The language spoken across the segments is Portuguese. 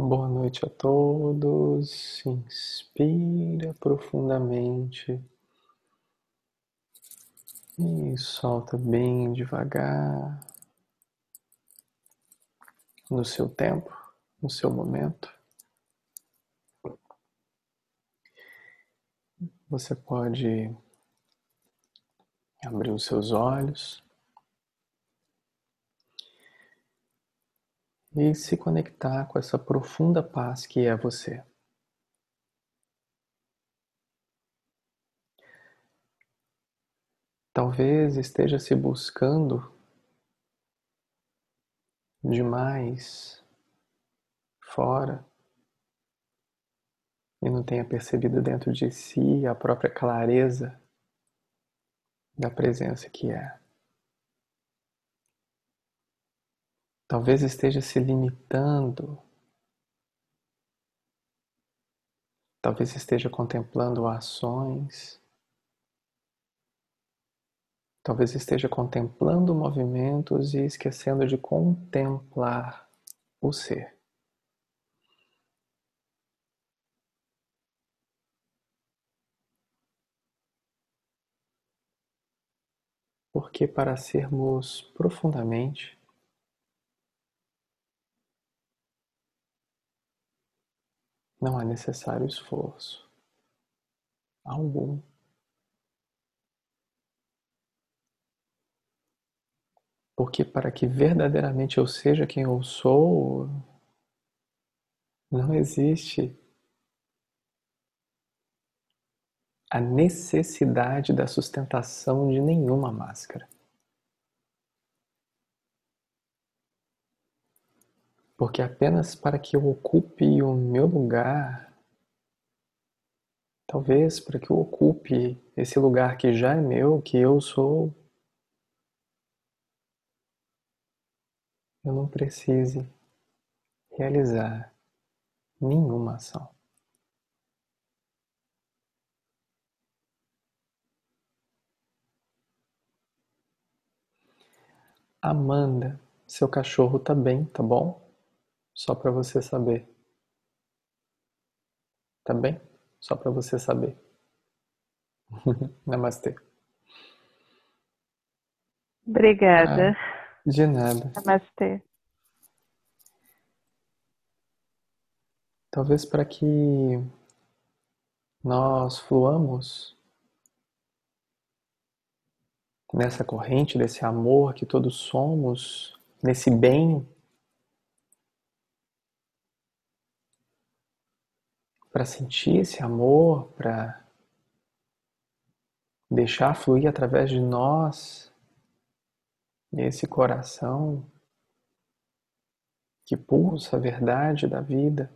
Boa noite a todos. Inspira profundamente e solta bem devagar, no seu tempo, no seu momento. Você pode abrir os seus olhos. E se conectar com essa profunda paz que é você. Talvez esteja se buscando demais fora e não tenha percebido dentro de si a própria clareza da presença que é. Talvez esteja se limitando. Talvez esteja contemplando ações. Talvez esteja contemplando movimentos e esquecendo de contemplar o ser. Porque para sermos profundamente Não é necessário esforço algum. Porque para que verdadeiramente eu seja quem eu sou, não existe a necessidade da sustentação de nenhuma máscara. Porque apenas para que eu ocupe o meu lugar, talvez para que eu ocupe esse lugar que já é meu, que eu sou, eu não precise realizar nenhuma ação. Amanda, seu cachorro tá bem, tá bom? Só para você saber. Tá bem? Só para você saber. Namastê. Obrigada. Ah, de nada. Namastê. Talvez para que nós fluamos nessa corrente desse amor que todos somos, nesse bem para sentir esse amor, para deixar fluir através de nós esse coração que pulsa a verdade da vida.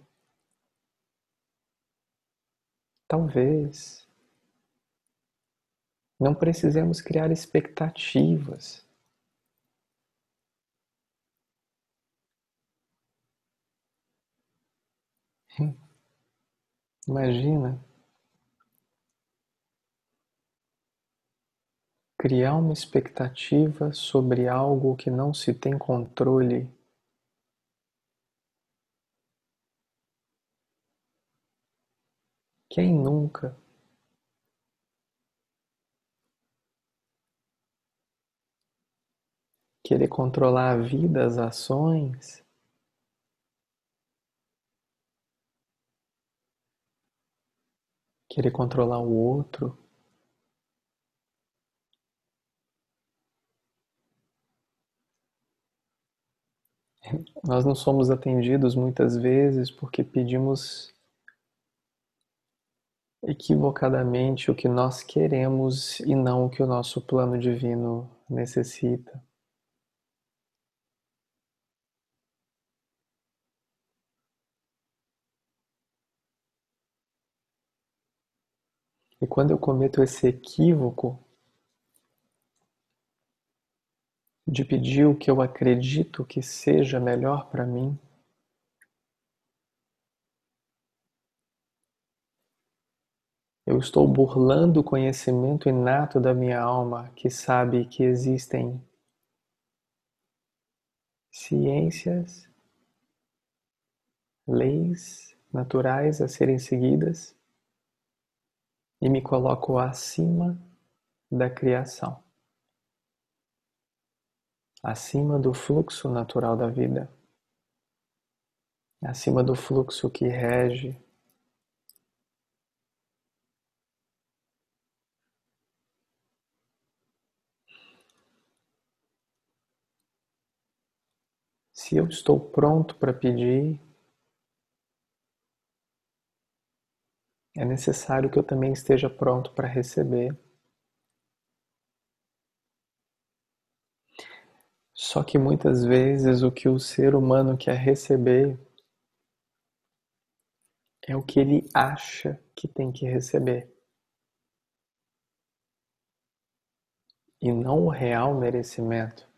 Talvez não precisemos criar expectativas. Imagina criar uma expectativa sobre algo que não se tem controle. Quem nunca? Querer controlar a vida, as ações, querer controlar o outro. Nós não somos atendidos muitas vezes porque pedimos equivocadamente o que nós queremos e não o que o nosso plano divino necessita. E quando eu cometo esse equívoco de pedir o que eu acredito que seja melhor para mim, eu estou burlando o conhecimento inato da minha alma que sabe que existem ciências leis naturais a serem seguidas e me coloco acima da criação, acima do fluxo natural da vida, acima do fluxo que rege. Se eu estou pronto para pedir, é necessário que eu também esteja pronto para receber. Só que muitas vezes o que o ser humano quer receber é o que ele acha que tem que receber. E não o real merecimento.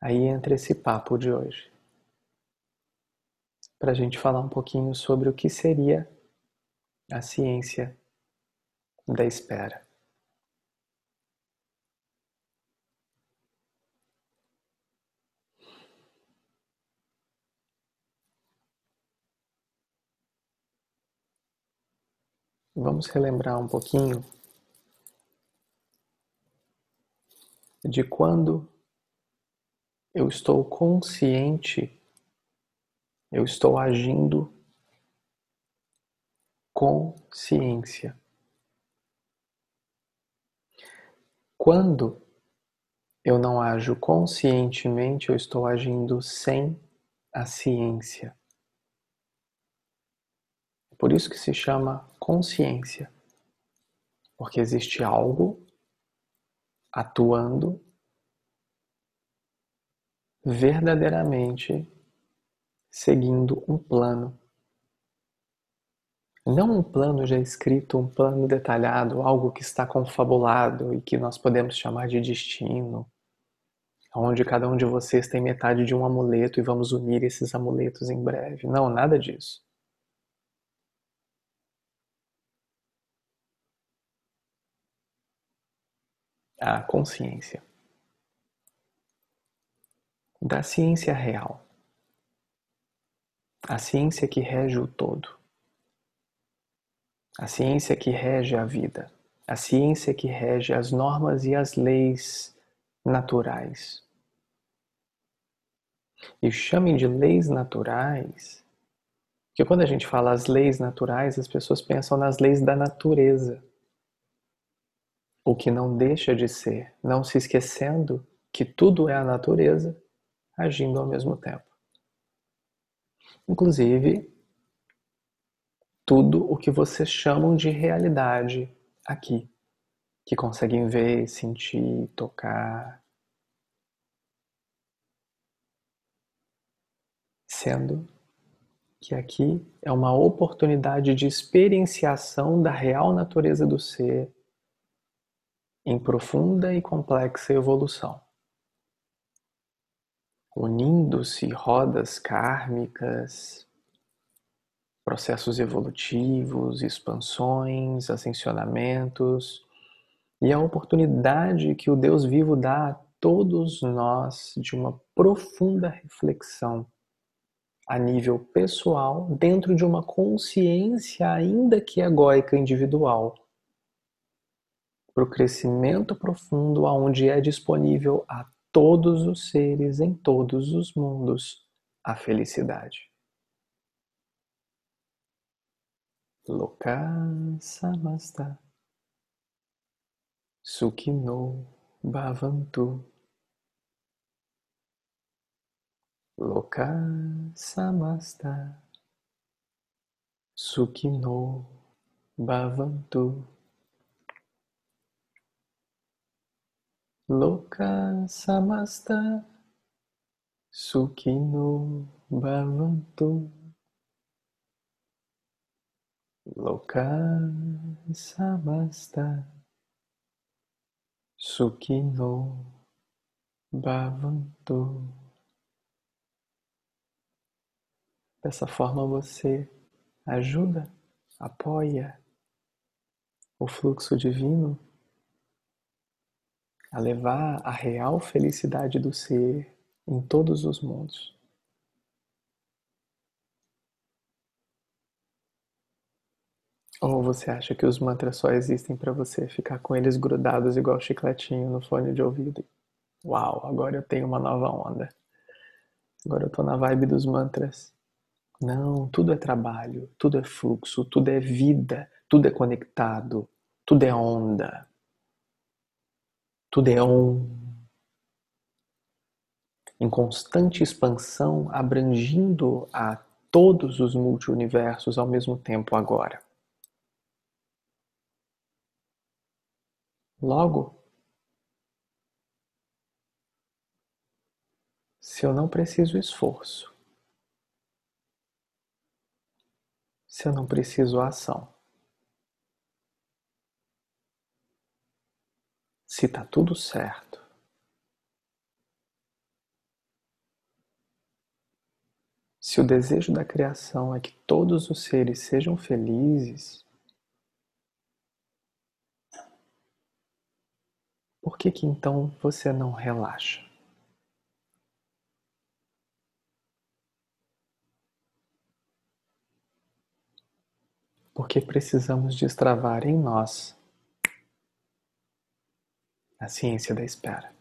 Aí entra esse papo de hoje. Para a gente falar um pouquinho sobre o que seria a ciência da espera. Vamos relembrar um pouquinho de quando eu estou consciente, eu estou agindo com ciência. Quando eu não ajo conscientemente, eu estou agindo sem a ciência. Por isso que se chama consciência. Porque existe algo atuando verdadeiramente seguindo um plano. Não um plano já escrito, um plano detalhado, algo que está confabulado e que nós podemos chamar de destino, onde cada um de vocês tem metade de um amuleto e vamos unir esses amuletos em breve. Não, nada disso. A consciência da ciência real, a ciência que rege o todo, a ciência que rege a vida, a ciência que rege as normas e as leis naturais. E chamem de leis naturais, porque quando a gente fala as leis naturais, as pessoas pensam nas leis da natureza. O que não deixa de ser, não se esquecendo que tudo é a natureza agindo ao mesmo tempo. Inclusive, tudo o que vocês chamam de realidade aqui, que conseguem ver, sentir, tocar, sendo que aqui é uma oportunidade de experienciação da real natureza do ser em profunda e complexa evolução unindo-se rodas kármicas, processos evolutivos, expansões, ascensionamentos. E a oportunidade que o Deus vivo dá a todos nós de uma profunda reflexão a nível pessoal, dentro de uma consciência, ainda que egóica individual, para o crescimento profundo, aonde é disponível a todos os seres em todos os mundos a felicidade. Loka samasta Sukhino Bhavantu. Loka samasta Sukhino Bhavantu Loka samasta Sukhino bhavantu. Loka samasta Sukhino bhavantu. Dessa forma você ajuda, apoia o fluxo divino a levar a real felicidade do ser em todos os mundos. Ou você acha que os mantras só existem para você ficar com eles grudados igual chicletinho no fone de ouvido? Uau, agora eu tenho uma nova onda. Agora eu tô na vibe dos mantras. Não, tudo é trabalho, tudo é fluxo, tudo é vida, tudo é conectado, tudo é onda. Tudo é on. Em constante expansão, abrangindo a todos os multiuniversos ao mesmo tempo agora. Logo, se eu não preciso esforço, se eu não preciso ação, se está tudo certo, se o desejo da criação é que todos os seres sejam felizes, por que que então você não relaxa? Porque precisamos destravar em nós a ciência da espera.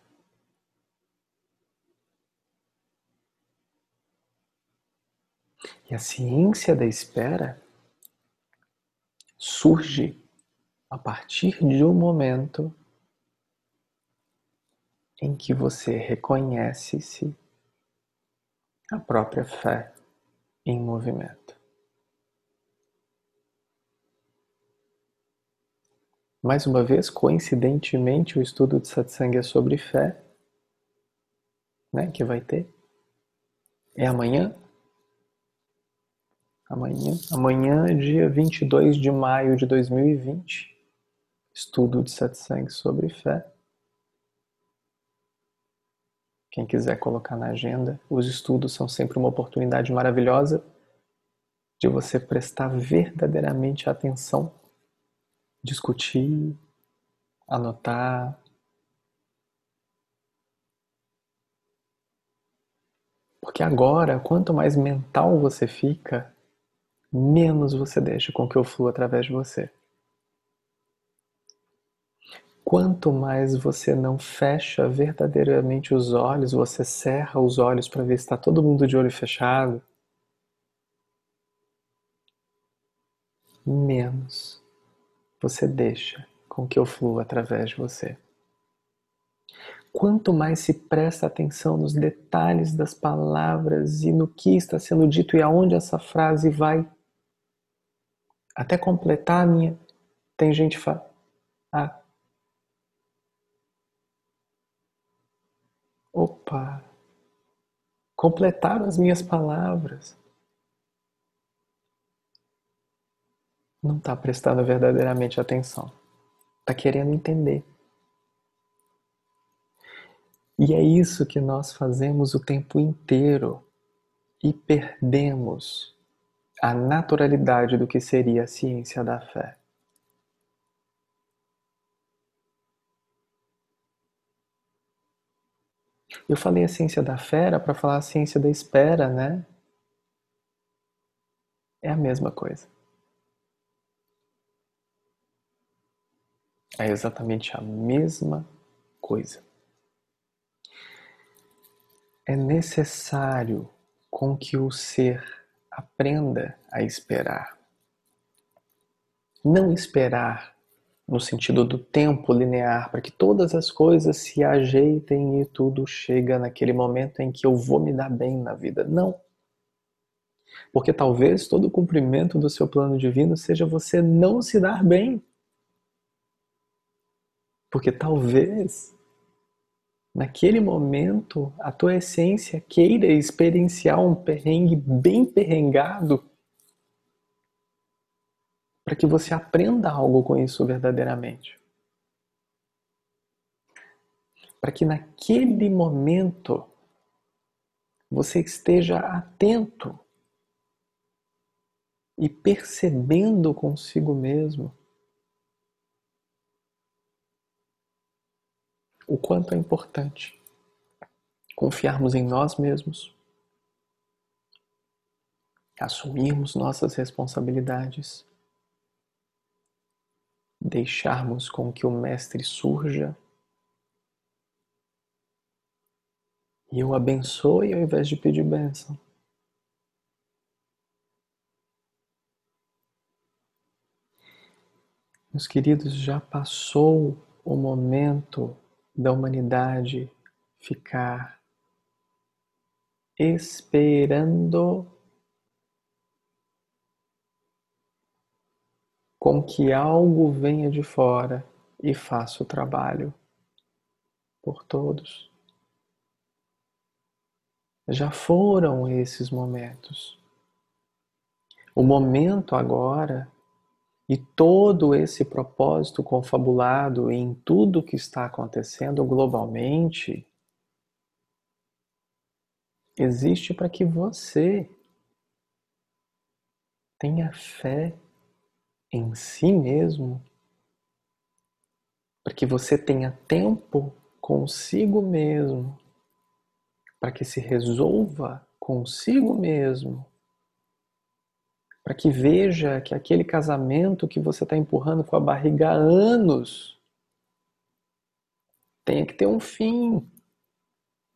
E a ciência da espera surge a partir de um momento em que você reconhece-se a própria fé em movimento. Mais uma vez, coincidentemente, o estudo de satsang é sobre fé, né, que vai ter. É amanhã? Amanhã, amanhã, dia 22 de maio de 2020, estudo de satsang sobre fé. Quem quiser colocar na agenda, os estudos são sempre uma oportunidade maravilhosa de você prestar verdadeiramente atenção, discutir, anotar. Porque agora, quanto mais mental você fica, menos você deixa com que eu flua através de você. Quanto mais você não fecha verdadeiramente os olhos, você cerra os olhos para ver se está todo mundo de olho fechado, menos você deixa com que eu flua através de você. Quanto mais se presta atenção nos detalhes das palavras e no que está sendo dito e aonde essa frase vai, até completar a minha, tem gente fala, ah, Opa! Completaram as minhas palavras. Não está prestando verdadeiramente atenção. Está querendo entender. E é isso que nós fazemos o tempo inteiro e perdemos a naturalidade do que seria a ciência da fé. Eu falei a ciência da fera para falar a ciência da espera, né? É a mesma coisa. É exatamente a mesma coisa. É necessário com que o ser aprenda a esperar. Não esperar no sentido do tempo linear, para que todas as coisas se ajeitem e tudo chega naquele momento em que eu vou me dar bem na vida. Não. Porque talvez todo o cumprimento do seu plano divino seja você não se dar bem. Porque talvez naquele momento a tua essência queira experienciar um perrengue bem perrengado para que você aprenda algo com isso verdadeiramente. Para que naquele momento você esteja atento e percebendo consigo mesmo o quanto é importante confiarmos em nós mesmos, assumirmos nossas responsabilidades deixarmos com que o Mestre surja e eu abençoe ao invés de pedir bênção. Meus queridos, já passou o momento da humanidade ficar esperando com que algo venha de fora e faça o trabalho por todos. Já foram esses momentos. O momento agora e todo esse propósito confabulado em tudo que está acontecendo globalmente existe para que você tenha fé em si mesmo, para que você tenha tempo consigo mesmo, para que se resolva consigo mesmo para que veja que aquele casamento que você está empurrando com a barriga há anos tenha que ter um fim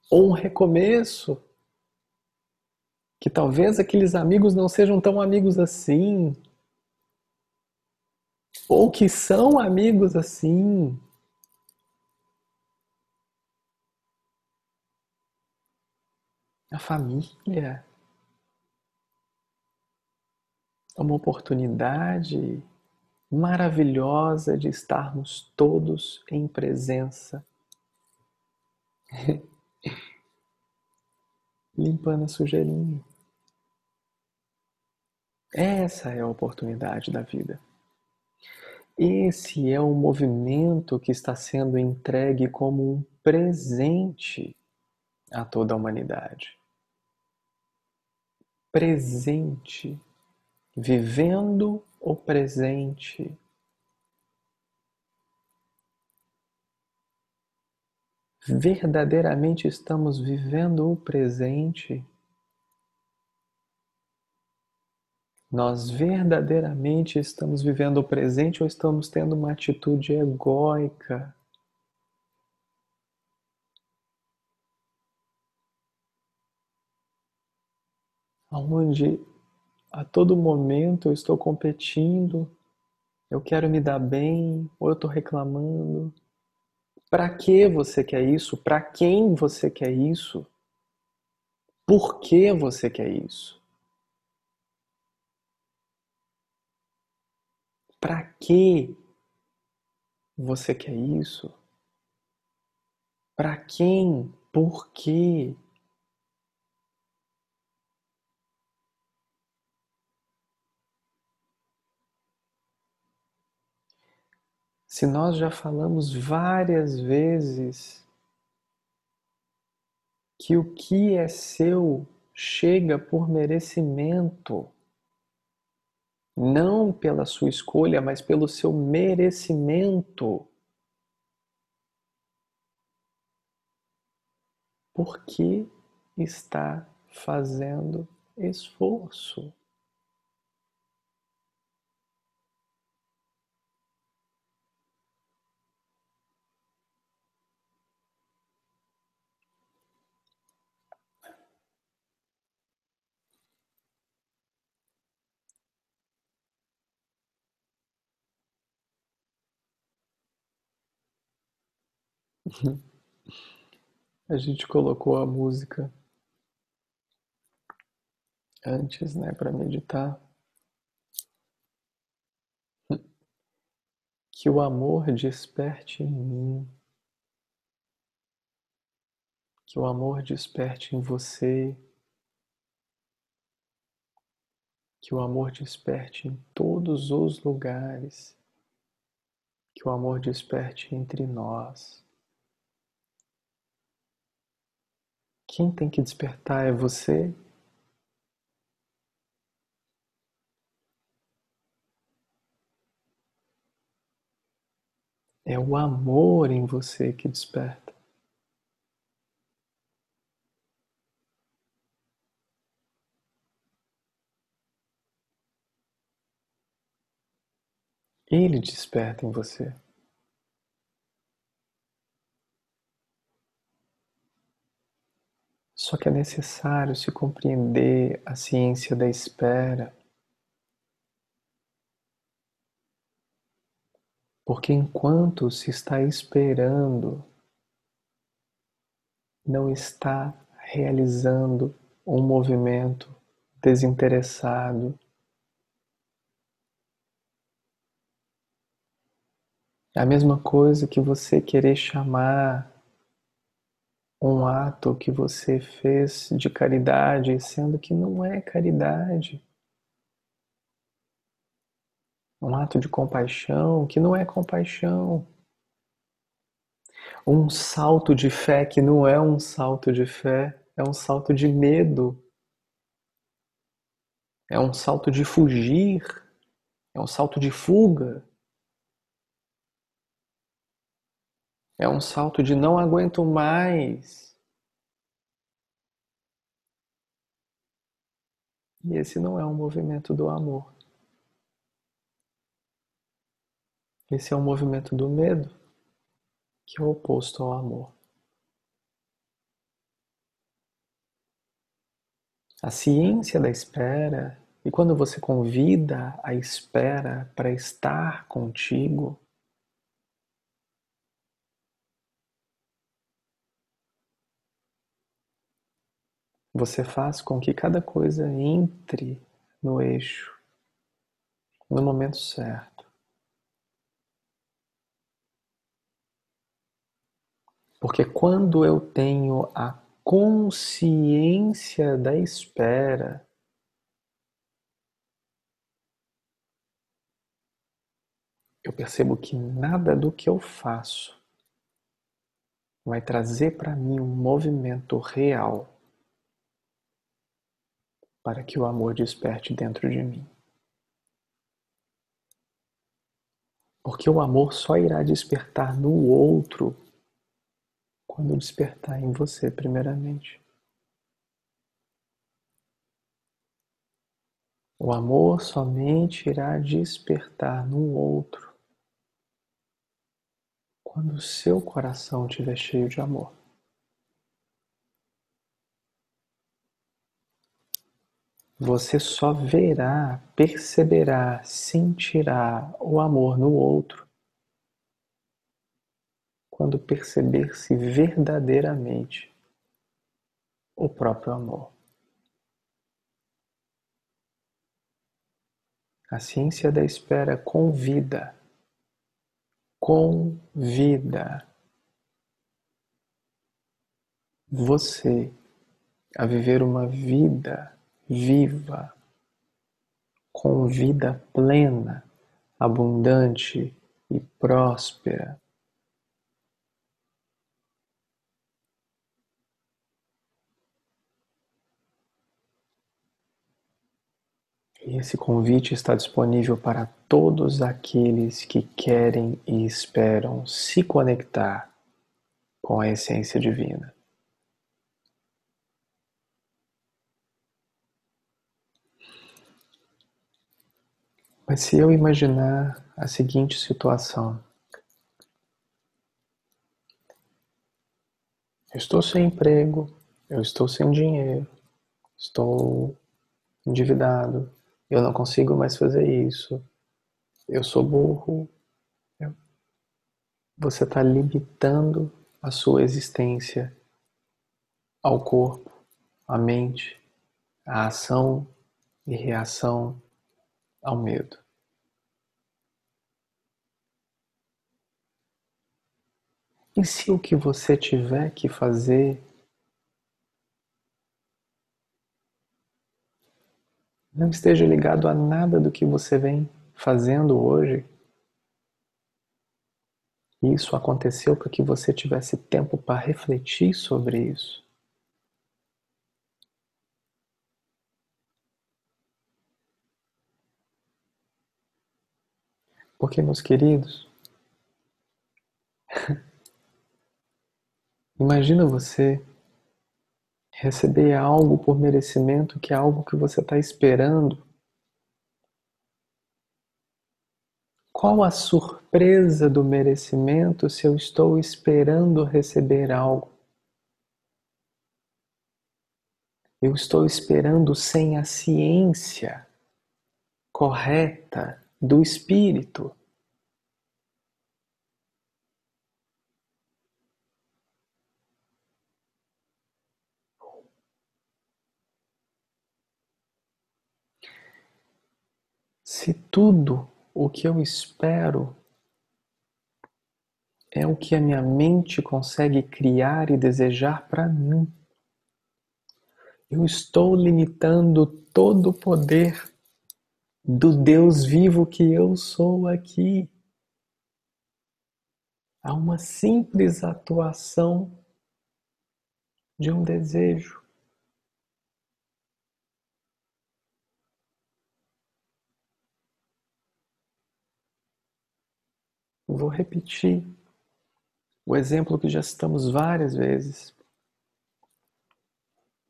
ou um recomeço. Que talvez aqueles amigos não sejam tão amigos assim. Ou que são amigos assim. A família é uma oportunidade maravilhosa de estarmos todos em presença, limpando a sujeirinha. Essa é a oportunidade da vida. Esse é o movimento que está sendo entregue como um presente a toda a humanidade. Presente vivendo o presente. Verdadeiramente estamos vivendo o presente. Nós verdadeiramente estamos vivendo o presente ou estamos tendo uma atitude egóica? Onde a todo momento eu estou competindo, eu quero me dar bem, ou eu estou reclamando. Para que você quer isso? Para quem você quer isso? Por que você quer isso? Para que você quer isso? Para quem? Por quê? Se nós já falamos várias vezes que o que é seu chega por merecimento, não pela sua escolha, mas pelo seu merecimento. Por que está fazendo esforço? A gente colocou a música antes, né, para meditar. Que o amor desperte em mim. Que o amor desperte em você. Que o amor desperte em todos os lugares. Que o amor desperte entre nós. Quem tem que despertar é você. É o amor em você que desperta. Ele desperta em você. Só que é necessário se compreender a ciência da espera. Porque enquanto se está esperando, não está realizando um movimento desinteressado. É a mesma coisa que você querer chamar um ato que você fez de caridade, sendo que não é caridade. Um ato de compaixão que não é compaixão. Um salto de fé que não é um salto de fé, é um salto de medo. É um salto de fugir, é um salto de fuga. É um salto de não aguento mais. E esse não é um movimento do amor. Esse é um movimento do medo, que é o oposto ao amor. A ciência da espera, e quando você convida a espera para estar contigo, Você faz com que cada coisa entre no eixo no momento certo. Porque quando eu tenho a consciência da espera, eu percebo que nada do que eu faço vai trazer para mim um movimento real para que o amor desperte dentro de mim. Porque o amor só irá despertar no outro quando despertar em você, primeiramente. O amor somente irá despertar no outro quando o seu coração estiver cheio de amor. Você só verá, perceberá, sentirá o amor no outro quando perceber-se verdadeiramente o próprio amor. A ciência da espera convida, convida você a viver uma vida viva, com vida plena, abundante e próspera. E esse convite está disponível para todos aqueles que querem e esperam se conectar com a essência divina. Mas se eu imaginar a seguinte situação: eu estou sem emprego, eu estou sem dinheiro, estou endividado, eu não consigo mais fazer isso, eu sou burro. Você está limitando a sua existência ao corpo, à mente, à ação e reação ao medo. E se o que você tiver que fazer não esteja ligado a nada do que você vem fazendo hoje? Isso aconteceu para que você tivesse tempo para refletir sobre isso. Porque, meus queridos, imagina você receber algo por merecimento que é algo que você está esperando Qual a surpresa do merecimento se eu estou esperando receber algo? Eu estou esperando sem a ciência correta do espírito. Se tudo o que eu espero é o que a minha mente consegue criar e desejar para mim, eu estou limitando todo o poder do Deus vivo que eu sou aqui. A uma simples atuação de um desejo. Vou repetir o exemplo que já citamos várias vezes.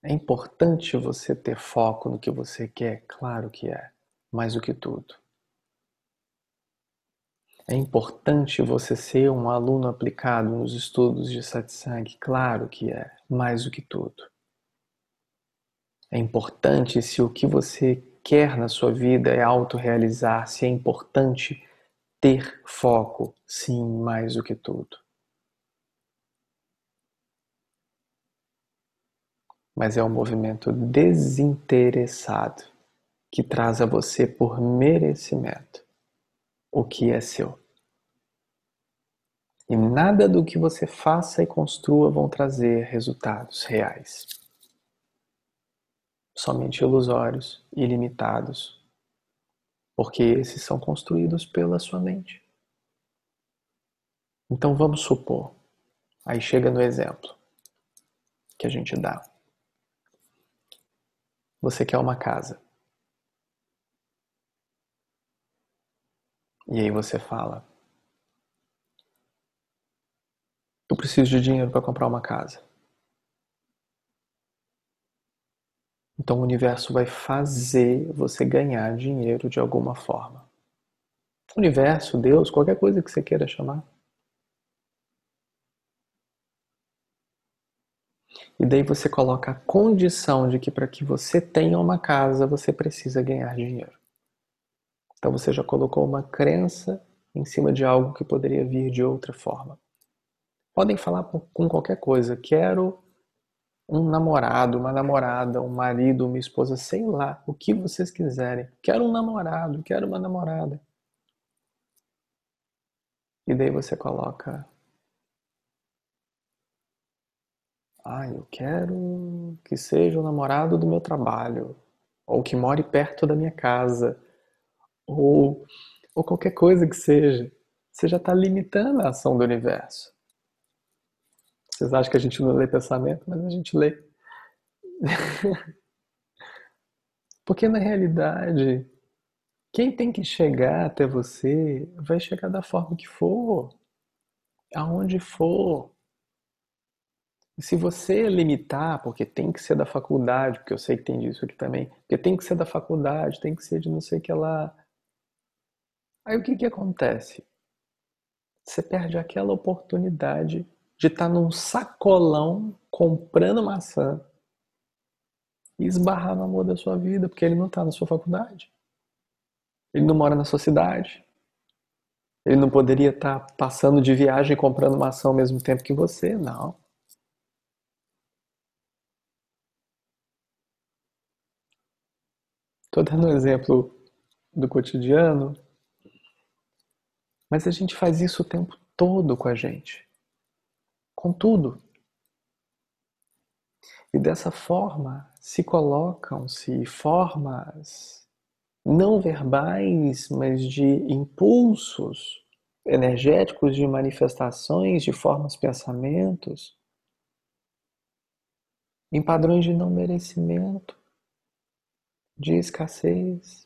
É importante você ter foco no que você quer, claro que é, mais do que tudo. É importante você ser um aluno aplicado nos estudos de satsang, claro que é, mais do que tudo. É importante se o que você quer na sua vida é autorrealizar, se é importante ter foco, sim, mais do que tudo. mas é um movimento desinteressado que traz a você por merecimento o que é seu. E nada do que você faça e construa vão trazer resultados reais. Somente ilusórios e limitados, porque esses são construídos pela sua mente. Então vamos supor, aí chega no exemplo que a gente dá. Você quer uma casa. E aí você fala: Eu preciso de dinheiro para comprar uma casa. Então o universo vai fazer você ganhar dinheiro de alguma forma. Universo, Deus, qualquer coisa que você queira chamar. E daí você coloca a condição de que para que você tenha uma casa, você precisa ganhar dinheiro. Então você já colocou uma crença em cima de algo que poderia vir de outra forma. Podem falar com qualquer coisa. Quero um namorado, uma namorada, um marido, uma esposa, sei lá, o que vocês quiserem. Quero um namorado, quero uma namorada. E daí você coloca Ah, eu quero que seja o namorado do meu trabalho, ou que more perto da minha casa, ou, ou qualquer coisa que seja. Você já está limitando a ação do universo. Vocês acham que a gente não lê pensamento, mas a gente lê. Porque na realidade, quem tem que chegar até você vai chegar da forma que for, aonde for. Se você limitar, porque tem que ser da faculdade, porque eu sei que tem disso aqui também, porque tem que ser da faculdade, tem que ser de não sei o que lá. Aí o que, que acontece? Você perde aquela oportunidade de estar tá num sacolão comprando maçã e esbarrar no amor da sua vida, porque ele não está na sua faculdade. Ele não mora na sua cidade. Ele não poderia estar tá passando de viagem comprando maçã ao mesmo tempo que você, não. Estou dando um exemplo do cotidiano, mas a gente faz isso o tempo todo com a gente, com tudo. E dessa forma se colocam-se formas não verbais, mas de impulsos energéticos, de manifestações, de formas, pensamentos, em padrões de não merecimento de escassez,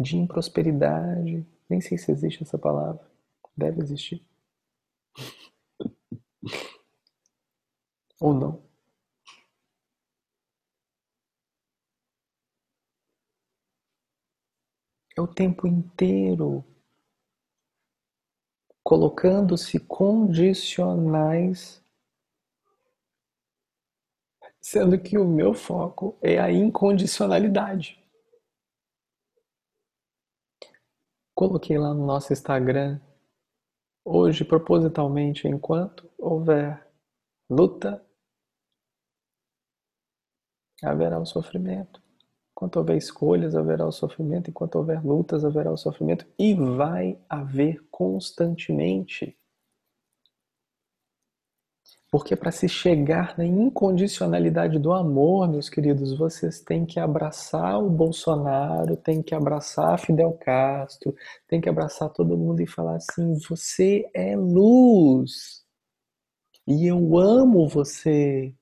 de improsperidade. Nem sei se existe essa palavra. Deve existir. Ou não. é o tempo inteiro colocando-se condicionais, sendo que o meu foco é a incondicionalidade. Coloquei lá no nosso Instagram hoje propositalmente enquanto houver luta, haverá o sofrimento. Enquanto houver escolhas, haverá o sofrimento. Enquanto houver lutas, haverá o sofrimento. E vai haver constantemente. Porque para se chegar na incondicionalidade do amor, meus queridos, vocês têm que abraçar o Bolsonaro, têm que abraçar Fidel Castro, têm que abraçar todo mundo e falar assim: você é luz. E eu amo você.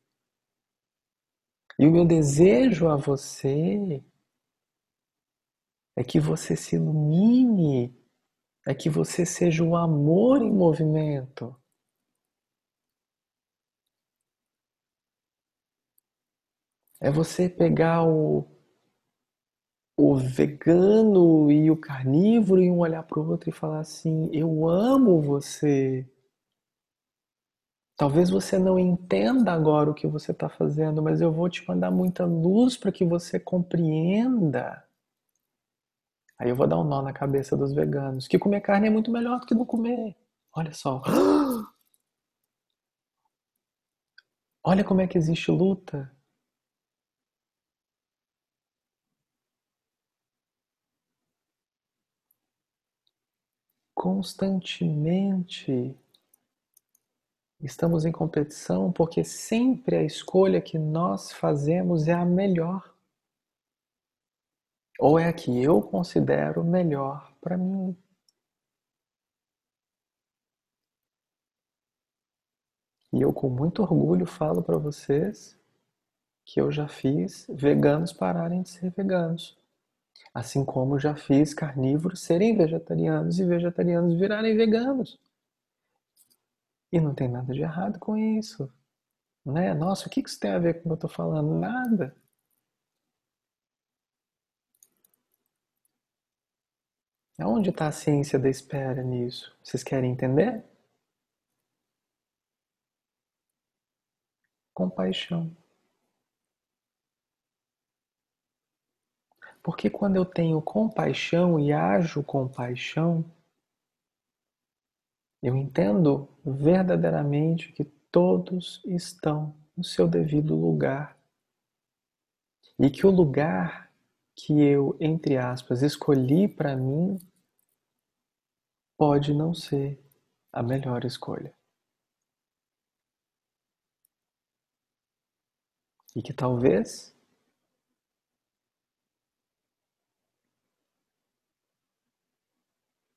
E o meu desejo a você é que você se ilumine, é que você seja o amor em movimento. É você pegar o, o vegano e o carnívoro e um olhar para o outro e falar assim: Eu amo você. Talvez você não entenda agora o que você está fazendo, mas eu vou te mandar muita luz para que você compreenda. Aí eu vou dar um nó na cabeça dos veganos, que comer carne é muito melhor do que não comer. Olha só. Olha como é que existe luta. Constantemente Estamos em competição porque sempre a escolha que nós fazemos é a melhor. Ou é a que eu considero melhor para mim. E eu, com muito orgulho, falo para vocês que eu já fiz veganos pararem de ser veganos. Assim como já fiz carnívoros serem vegetarianos e vegetarianos virarem veganos. E não tem nada de errado com isso. Né? Nossa, o que isso tem a ver com o que eu estou falando? Nada. Onde está a ciência da espera nisso? Vocês querem entender? Compaixão. Porque quando eu tenho compaixão e ajo com paixão, eu entendo verdadeiramente que todos estão no seu devido lugar e que o lugar que eu, entre aspas, escolhi para mim pode não ser a melhor escolha. E que talvez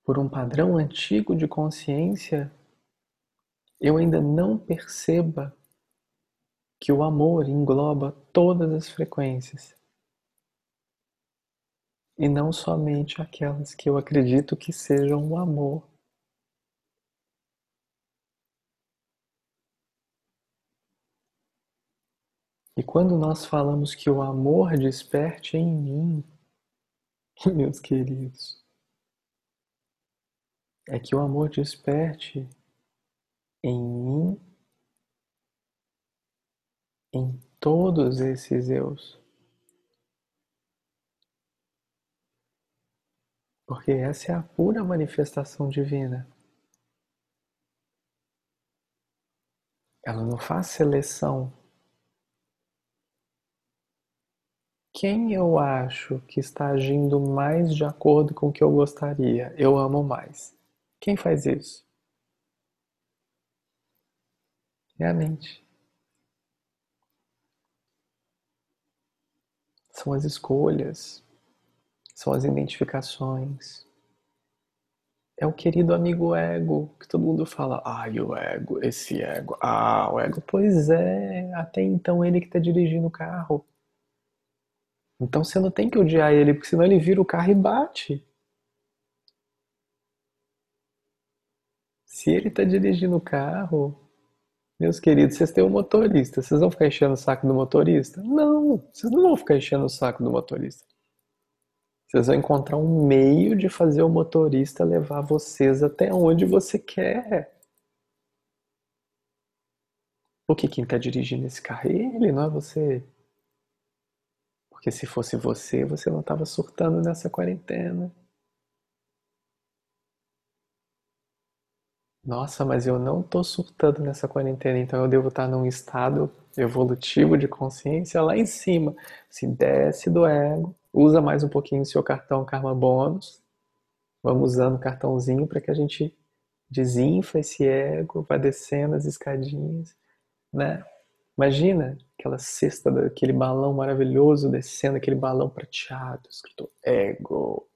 por um padrão antigo de consciência, eu ainda não perceba que o amor engloba todas as frequências e não somente aquelas que eu acredito que sejam o amor. E quando nós falamos que o amor desperte em mim, meus queridos, é que o amor desperte em mim, em todos esses eus. Porque essa é a pura manifestação divina. Ela não faz seleção. Quem eu acho que está agindo mais de acordo com o que eu gostaria, eu amo mais. Quem faz isso? É a mente. São as escolhas, são as identificações. É o querido amigo ego, que todo mundo fala, ai, o ego, esse ego, ah, o ego. Pois é, até então ele que está dirigindo o carro. Então você não tem que odiar ele, porque senão ele vira o carro e bate. Se ele está dirigindo o carro, meus queridos, vocês têm um motorista, vocês vão ficar enchendo o saco do motorista? Não, vocês não vão ficar enchendo o saco do motorista. Vocês vão encontrar um meio de fazer o motorista levar vocês até onde você quer. Porque quem está dirigindo esse carro é ele, não é você. Porque se fosse você, você não estava surtando nessa quarentena. Nossa, mas eu não estou surtando nessa quarentena, então eu devo estar num estado evolutivo de consciência lá em cima. Se desce do ego, usa mais um pouquinho o seu cartão Karma Bônus. Vamos usando o cartãozinho para que a gente desinfa esse ego, vá descendo as escadinhas, né? Imagina aquela cesta daquele balão maravilhoso descendo, aquele balão prateado, escrito ego.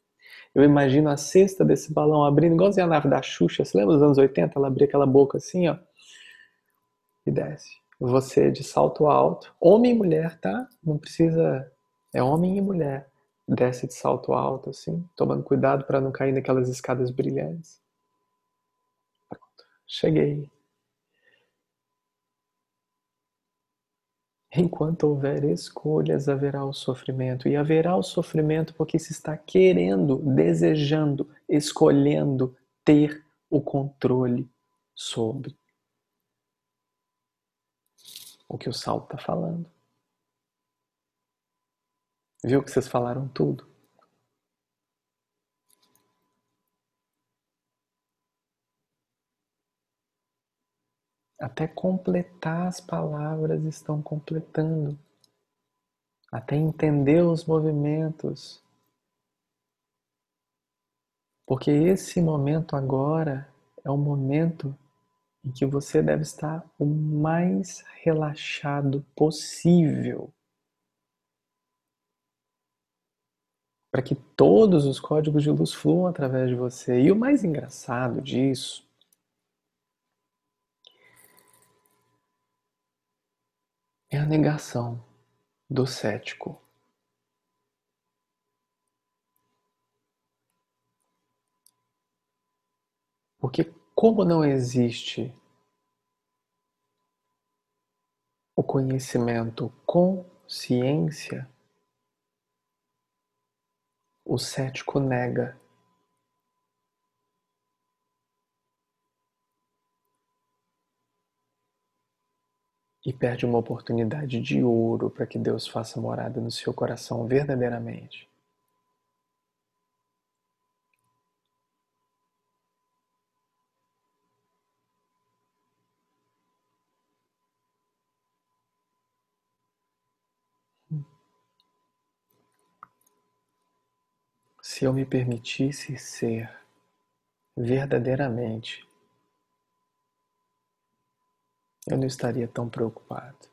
Eu imagino a cesta desse balão abrindo, igualzinho a nave da Xuxa. Você lembra dos anos 80? Ela abria aquela boca assim, ó. E desce. Você de salto alto, homem e mulher, tá? Não precisa. É homem e mulher. Desce de salto alto, assim, tomando cuidado para não cair naquelas escadas brilhantes. Pronto. Cheguei. Enquanto houver escolhas, haverá o sofrimento. E haverá o sofrimento porque se está querendo, desejando, escolhendo ter o controle sobre o que o salto está falando. Viu que vocês falaram tudo? Até completar as palavras estão completando. Até entender os movimentos. Porque esse momento agora é o momento em que você deve estar o mais relaxado possível. Para que todos os códigos de luz fluam através de você. E o mais engraçado disso é a negação do cético. Porque, como não existe o conhecimento com ciência, o cético nega e perde uma oportunidade de ouro para que Deus faça morada no seu coração verdadeiramente. Se eu me permitisse ser verdadeiramente eu não estaria tão preocupado.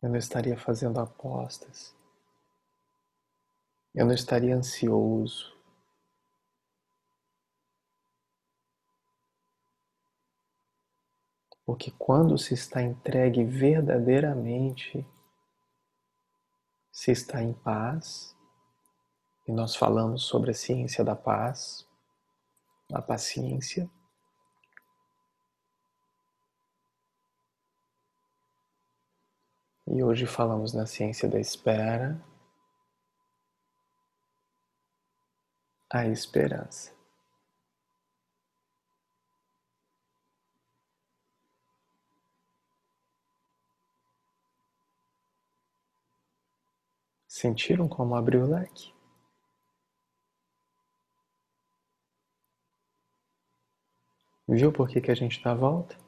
Eu não estaria fazendo apostas. Eu não estaria ansioso. Porque quando se está entregue verdadeiramente, se está em paz, e nós falamos sobre a ciência da paz, a paciência, E hoje falamos na ciência da espera, a esperança. Sentiram como abriu o leque? Viu por que, que a gente dá a volta?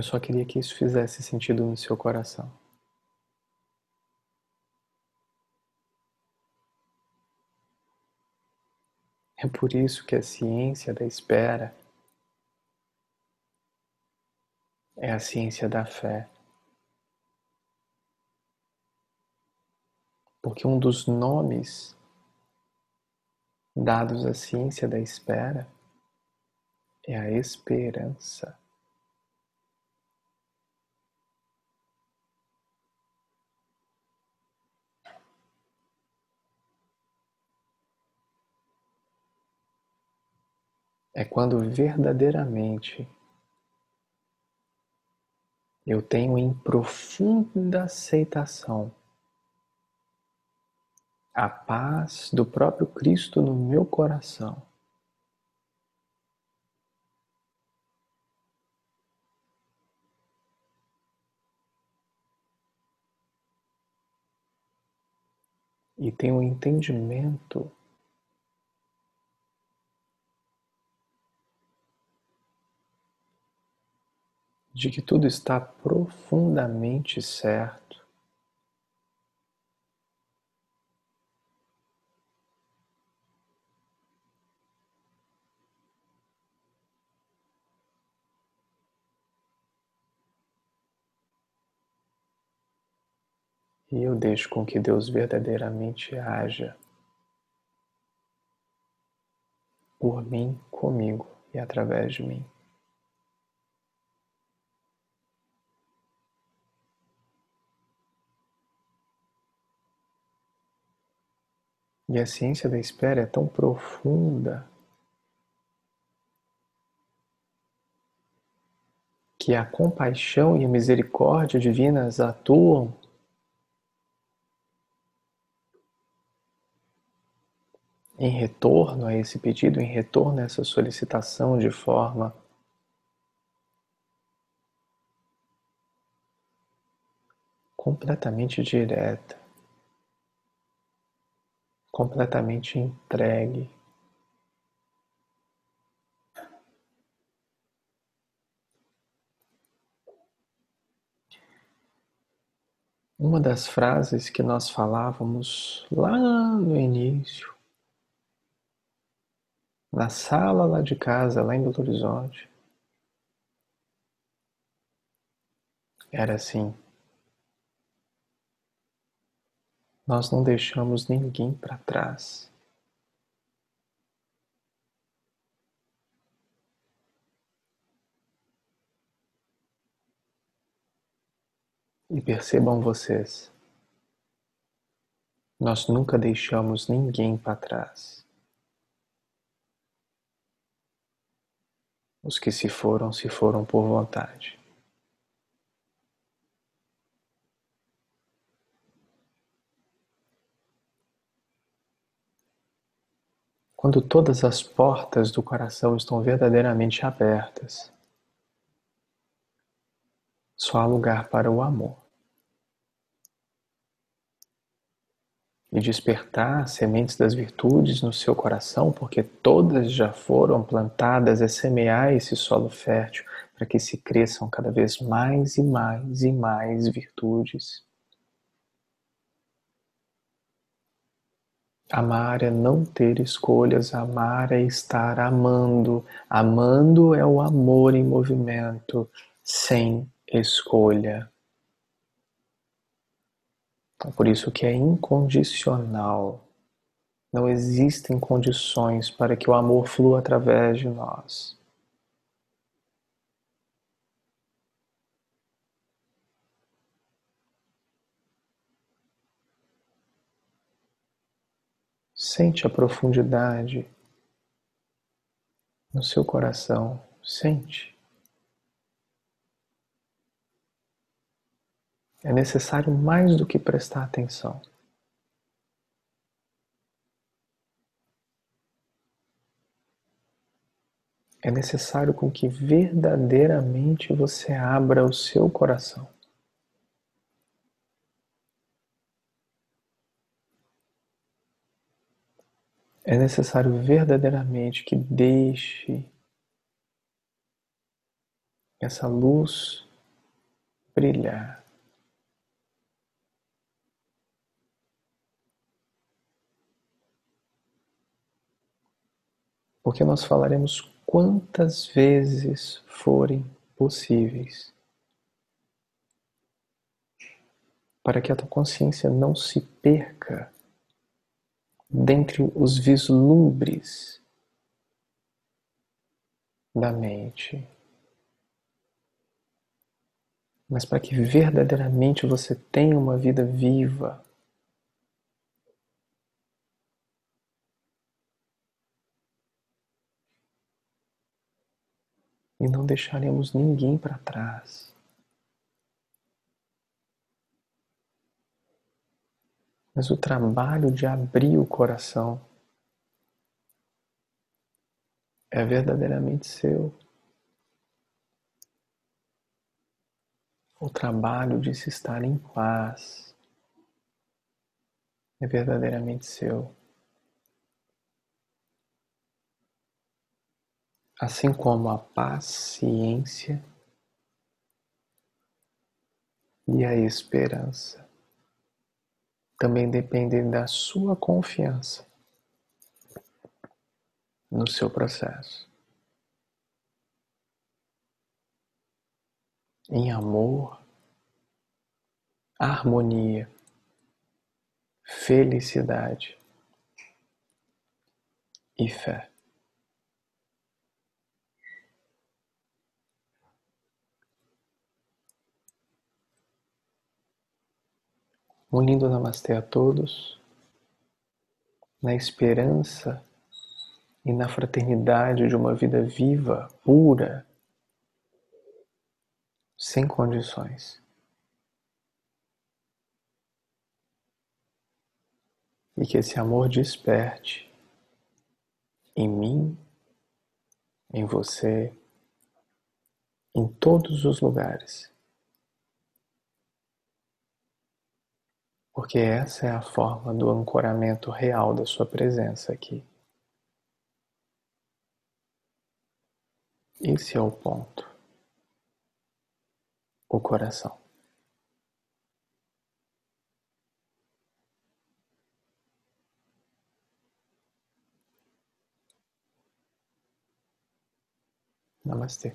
Eu só queria que isso fizesse sentido no seu coração. É por isso que a ciência da espera é a ciência da fé. Porque um dos nomes dados à ciência da espera é a esperança. É quando verdadeiramente eu tenho em profunda aceitação a paz do próprio Cristo no meu coração. E tenho um entendimento de que tudo está profundamente certo. E eu deixo com que Deus verdadeiramente haja por mim, comigo e através de mim. E a ciência da espera é tão profunda que a compaixão e a misericórdia divinas atuam em retorno a esse pedido, em retorno a essa solicitação de forma completamente direta completamente entregue. Uma das frases que nós falávamos lá no início, na sala lá de casa, lá em Belo Horizonte, era assim: Nós não deixamos ninguém para trás. E percebam vocês, nós nunca deixamos ninguém para trás. Os que se foram, se foram por vontade. Quando todas as portas do coração estão verdadeiramente abertas, só há lugar para o amor. E despertar sementes das virtudes no seu coração, porque todas já foram plantadas, é semear esse solo fértil para que se cresçam cada vez mais e mais e mais virtudes. Amar é não ter escolhas, amar é estar amando. Amando é o amor em movimento, sem escolha. É por isso que é incondicional. Não existem condições para que o amor flua através de nós. Sente a profundidade no seu coração. Sente. É necessário mais do que prestar atenção. É necessário com que verdadeiramente você abra o seu coração. É necessário verdadeiramente que deixe essa luz brilhar. Porque nós falaremos quantas vezes forem possíveis para que a tua consciência não se perca dentre os vislumbres da mente, mas para que verdadeiramente você tenha uma vida viva. E não deixaremos ninguém para trás. Mas o trabalho de abrir o coração é verdadeiramente seu. O trabalho de se estar em paz é verdadeiramente seu. Assim como a paciência e a esperança também dependem da sua confiança no seu processo. Em amor, harmonia, felicidade e fé. Um lindo namastê a todos, na esperança e na fraternidade de uma vida viva, pura, sem condições. E que esse amor desperte em mim, em você, em todos os lugares porque essa é a forma do ancoramento real da sua presença aqui. Esse é o ponto. O coração. Namastê.